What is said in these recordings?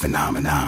phenomenon,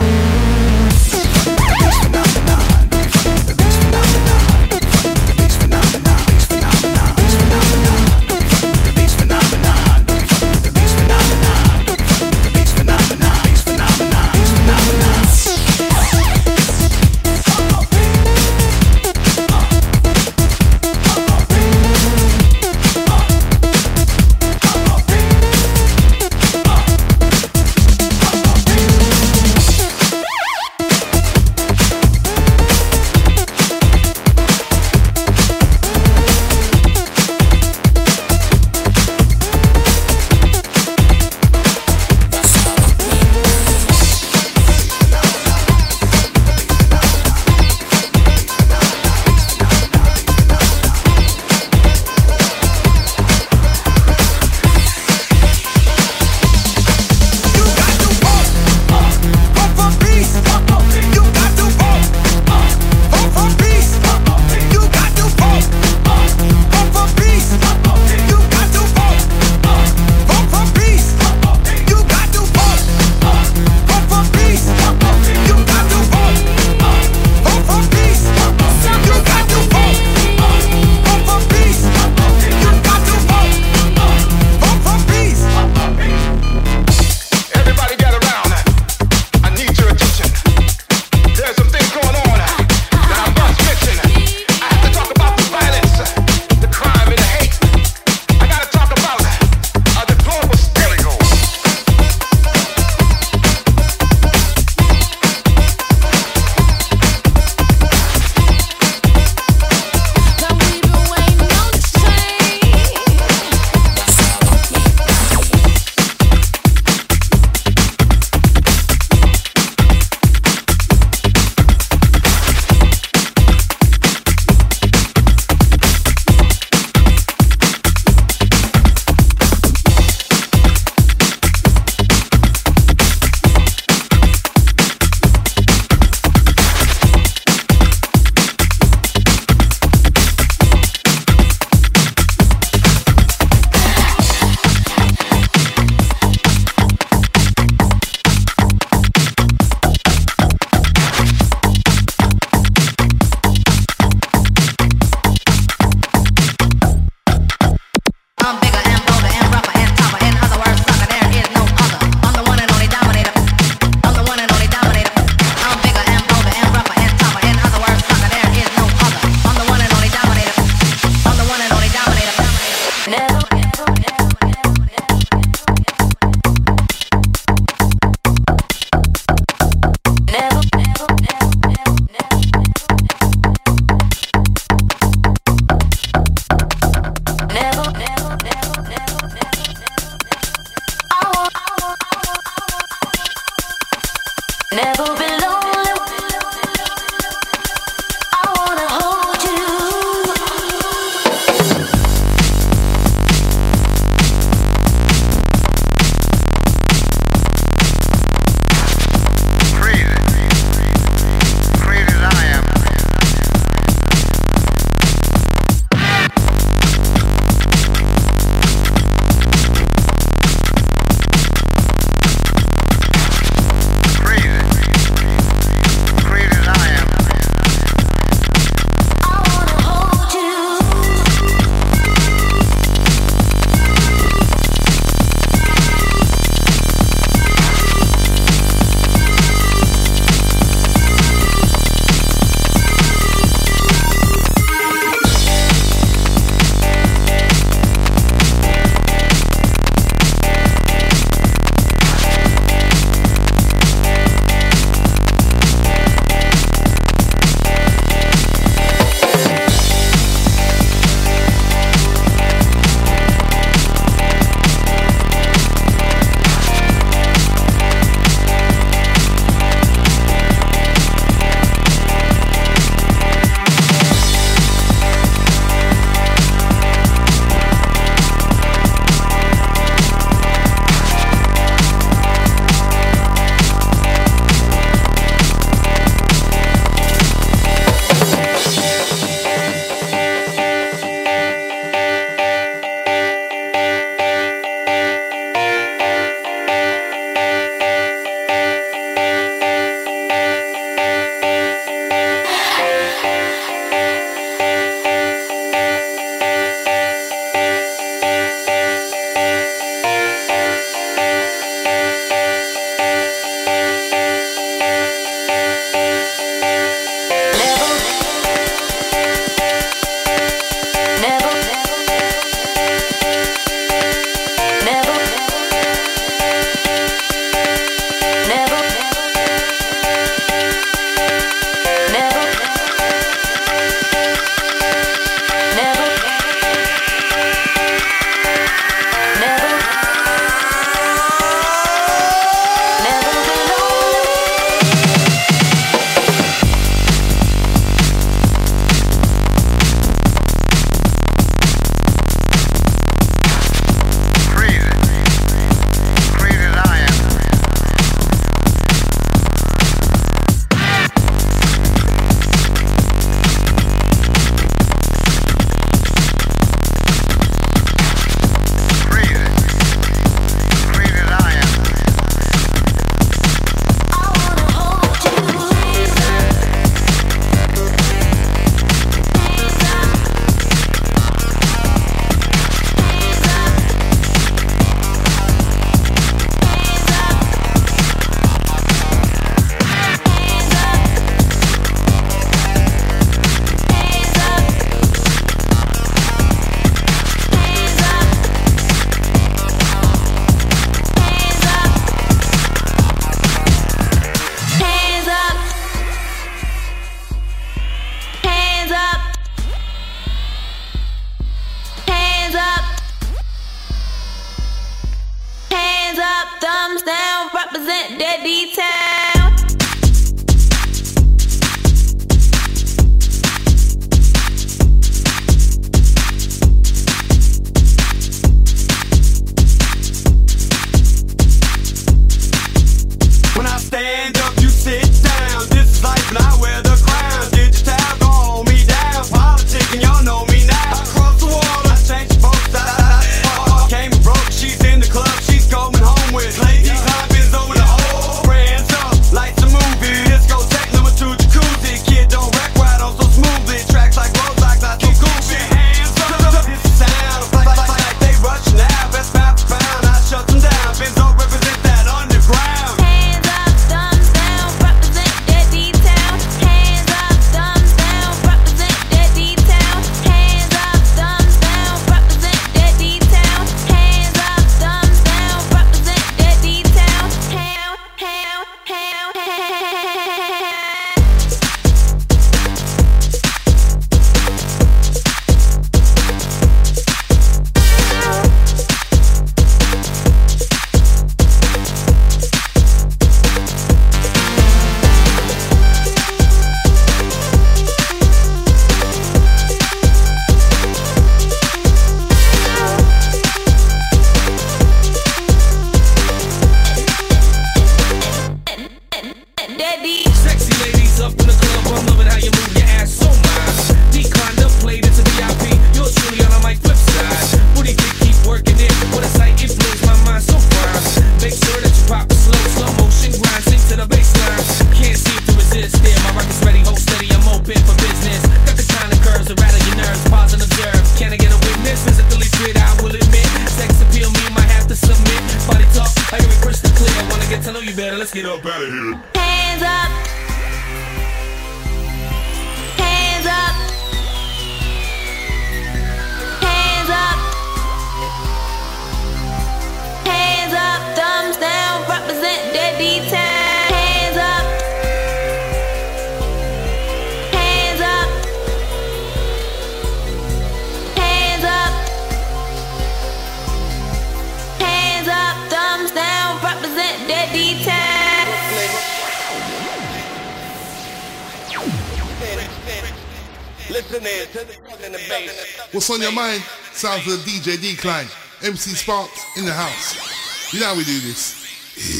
Decline. MC Sparks in the house. You know how we do this.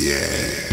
Yeah.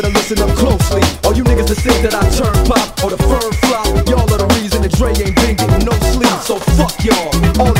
For the gas and a handful of the reason still weren't found out. no sleep. So from here on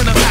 in the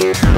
You.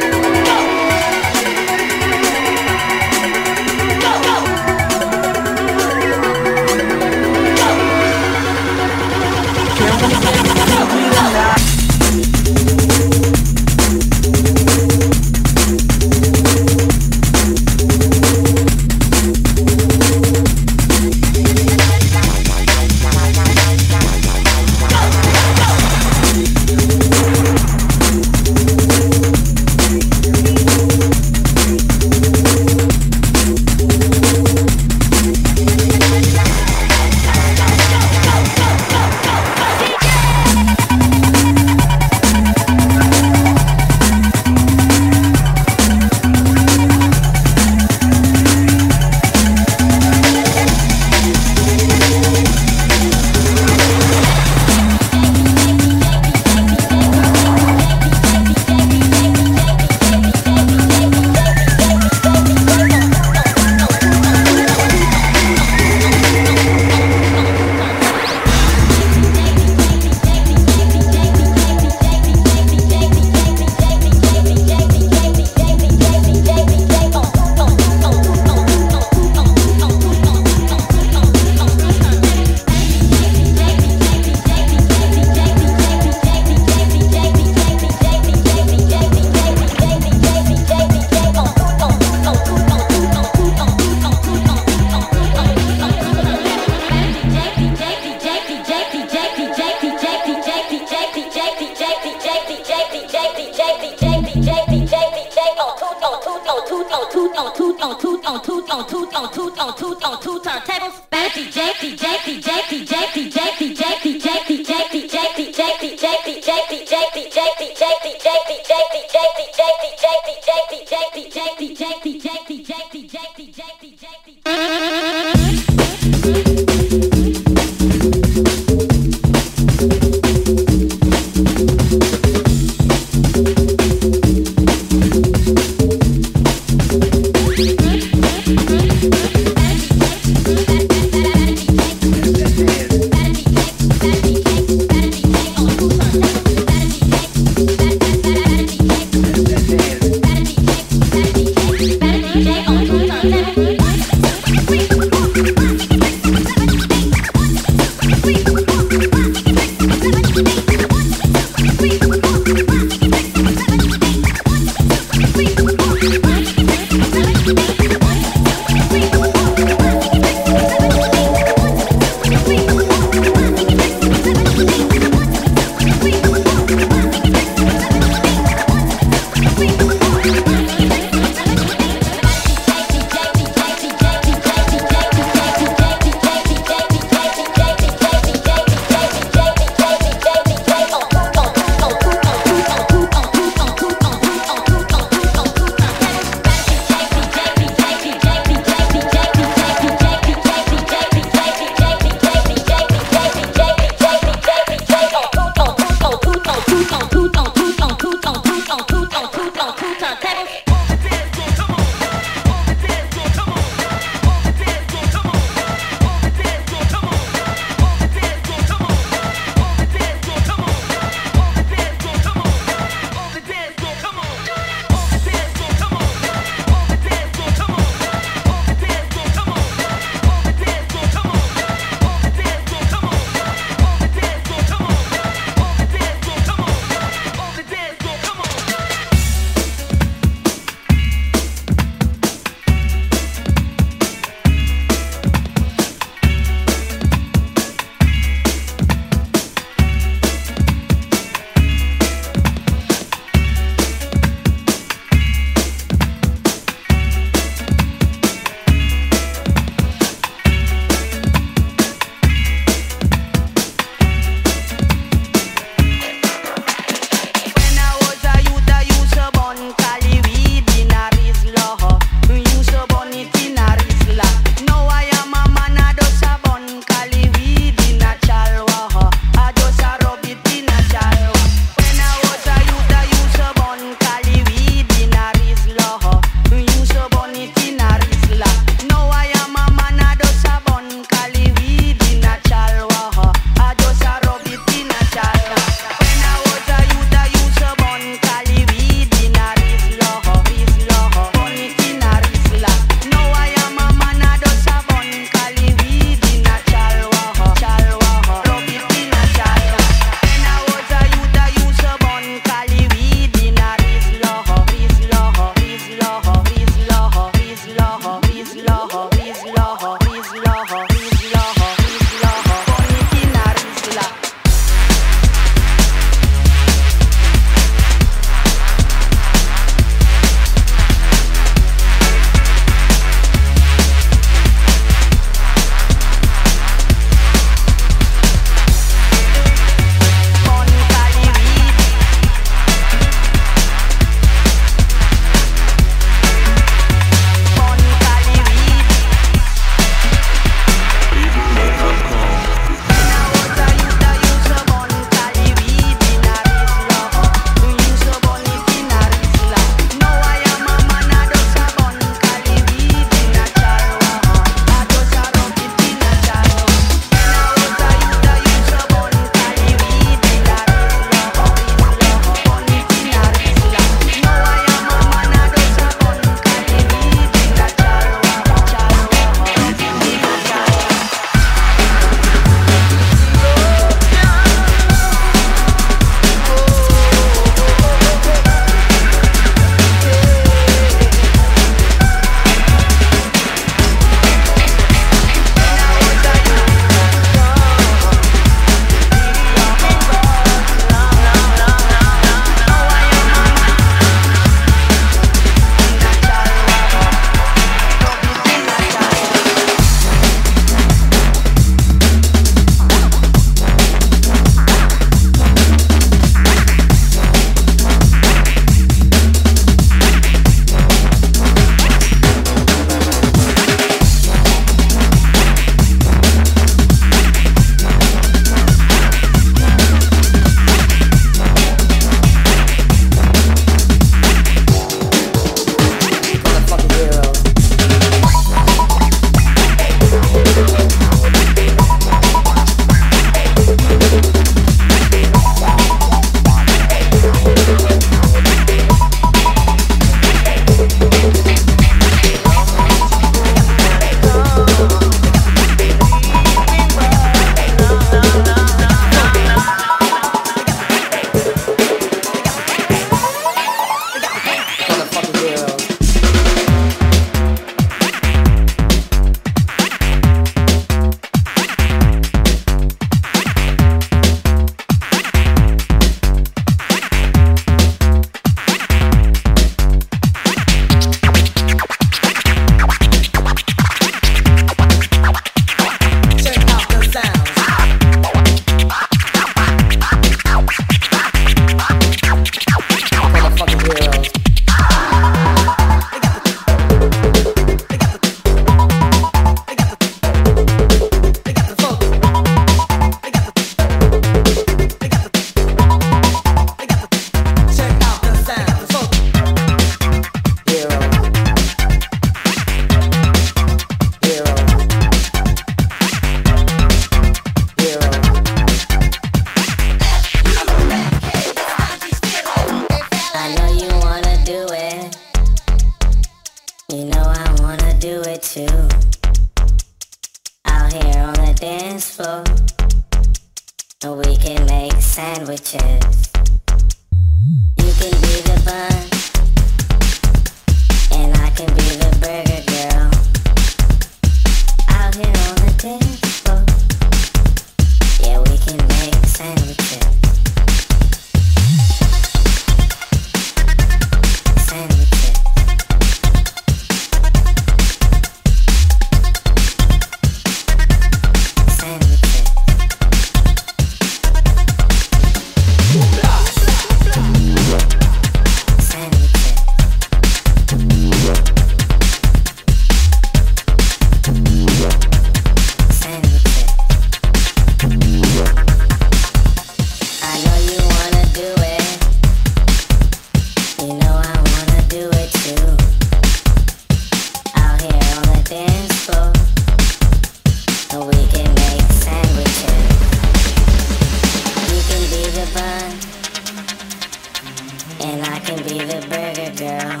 the burger girl.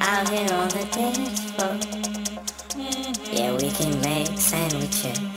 Out here on the dance floor. Oh. Yeah, we can make sandwiches.